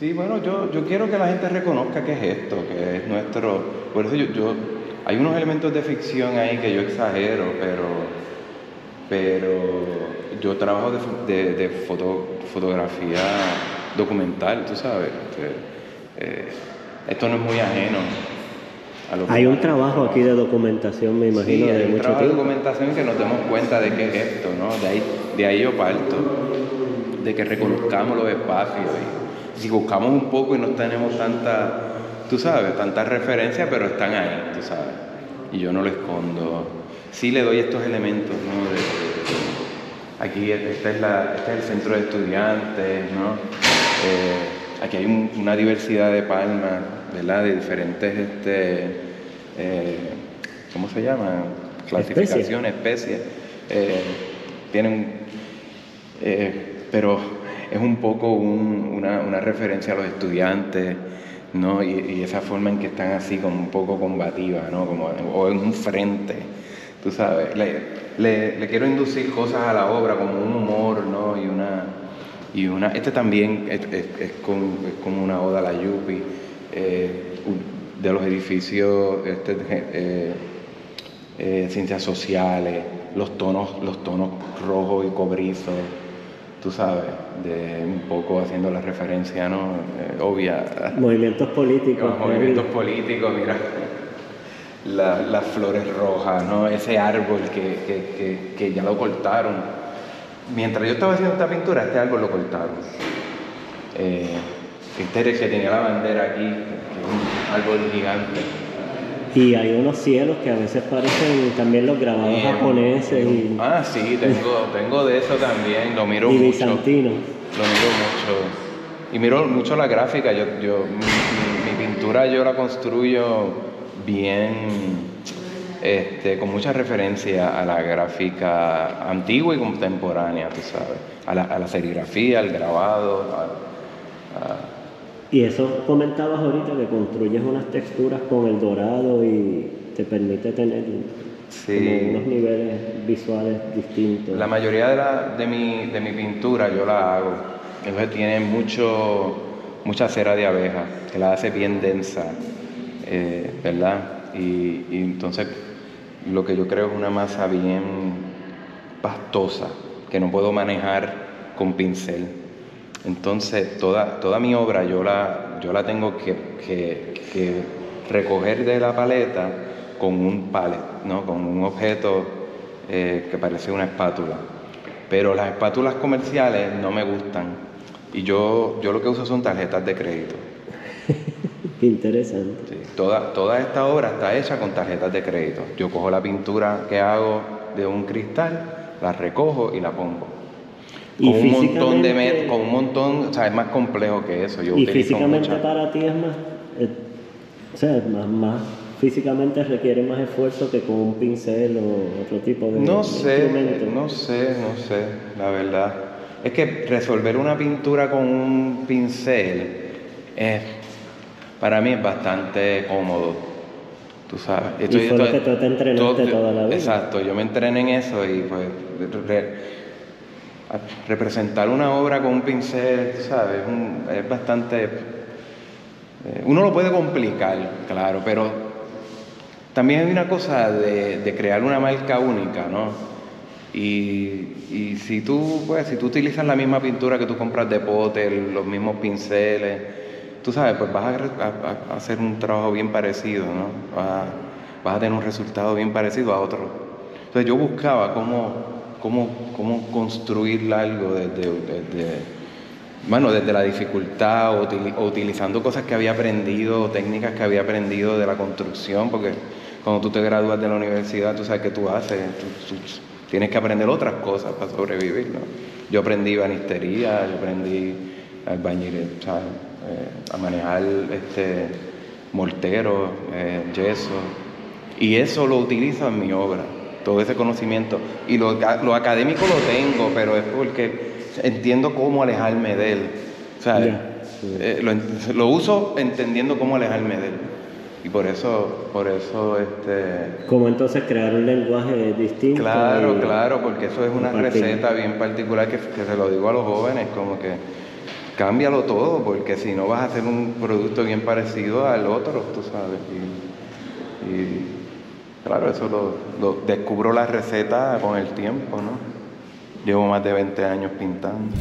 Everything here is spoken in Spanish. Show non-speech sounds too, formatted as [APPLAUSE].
Sí, bueno, yo, yo quiero que la gente reconozca que es esto, que es nuestro... Por eso yo, yo hay unos elementos de ficción ahí que yo exagero, pero, pero yo trabajo de, de, fotografía documental, tú sabes. Eh, esto no es muy ajeno. A lo hay un trabajo aquí de documentación, me imagino, sí, hay un trabajo de documentación que nos demos cuenta de qué es esto, ¿no? De ahí, de ahí yo parto, de que reconozcamos los espacios. Y si buscamos un poco y no tenemos tanta tú sabes, tantas referencias, pero están ahí, tú sabes. Y yo no lo escondo. Sí le doy estos elementos, ¿no? aquí este es, la, este es el centro de estudiantes, ¿no? Eh, aquí hay una diversidad de palmas, ¿verdad? De diferentes, este, eh, ¿cómo se llaman? Clasificaciones, especies. Eh, tienen, pero es un poco una, referencia a los estudiantes. ¿no? Y, esa forma en que están así como un poco combativa, ¿no? Como, o en un frente, tú sabes. Le, quiero inducir cosas a la obra como un humor, ¿no? Y una... Y una este también es, es, como una oda a la Yupi, eh, de los edificios, este, eh, eh, ciencias sociales, los tonos, los tonos rojos y cobrizos tú sabes, de un poco haciendo la referencia ¿no? Eh, obvia. Movimientos políticos. movimientos políticos, mira, las flores rojas, ¿no? ese árbol que, ya lo cortaron. Mientras yo estaba haciendo esta pintura, este árbol lo cortaron. Eh, este que tenía la bandera aquí, que es un árbol gigante. Y hay unos cielos que a veces parecen también los grabados japoneses. Y, ah, sí, tengo, tengo de eso también, lo miro y mucho. bizantino. Lo miro mucho. Y miro mucho la gráfica, yo, yo mi, pintura yo la construyo bien, este, con mucha referencia a la gráfica antigua y contemporánea, tú sabes, a la, a la serigrafía, al grabado, a y eso comentabas ahorita que construyes unas texturas con el dorado y te permite tener unos niveles visuales distintos. La mayoría de, la, de, mi, de mi pintura yo la hago. Entonces tiene mucho, mucha cera de abeja, que la hace bien densa, eh, ¿verdad? Y, y entonces lo que yo creo es una masa bien pastosa, que no puedo manejar con pincel. Entonces, toda, toda mi obra yo la, yo la tengo que, recoger de la paleta con un palet, ¿no? con un objeto eh, que parece una espátula. Pero las espátulas comerciales no me gustan y yo, yo lo que uso son tarjetas de crédito. [LAUGHS] Qué interesante. toda, toda esta obra está hecha con tarjetas de crédito. Yo cojo la pintura que hago de un cristal, la recojo y la pongo con un montón de con un montón, o sea, es más complejo que eso. Yo y físicamente para ti es más, eh, o sea, más, más, físicamente requiere más esfuerzo que con un pincel o otro tipo de No sé, no sé, no sé, la verdad. Es que resolver una pintura con un pincel es, para mí es bastante cómodo. Tú sabes. y fue lo que tú te entrenaste toda la vida. Exacto, yo me entrené en eso y pues representar una obra con un pincel, ¿sabes? es bastante... Eh, uno lo puede complicar, claro, pero también hay una cosa de, crear una marca única, ¿no? Y, si tú, pues, si tú utilizas la misma pintura que tú compras de Potter, los mismos pinceles, tú sabes, pues vas a, hacer un trabajo bien parecido, ¿no? Vas, vas a tener un resultado bien parecido a otro. Entonces yo buscaba cómo cómo, cómo construir algo desde, bueno, desde la dificultad o, utilizando cosas que había aprendido, técnicas que había aprendido de la construcción, porque cuando tú te gradúas de la universidad, tú sabes qué tú haces, tienes que aprender otras cosas para sobrevivir. ¿no? Yo aprendí banistería, yo aprendí albañil, eh, a manejar este, mortero, eh, yeso, y eso lo utilizo en mi obra todo ese conocimiento. Y lo, académico lo tengo, pero es porque entiendo cómo alejarme de él. O sea, eh, lo, uso entendiendo cómo alejarme de él. Y por eso, por eso, este... ¿Cómo entonces crear un lenguaje distinto? Claro, claro, porque eso es una receta bien particular que, que se lo digo a los jóvenes, como que cámbialo todo, porque si no vas a hacer un producto bien parecido al otro, tú sabes. Y, claro, eso lo, lo, descubro la receta con el tiempo, ¿no? Llevo más de 20 años pintando.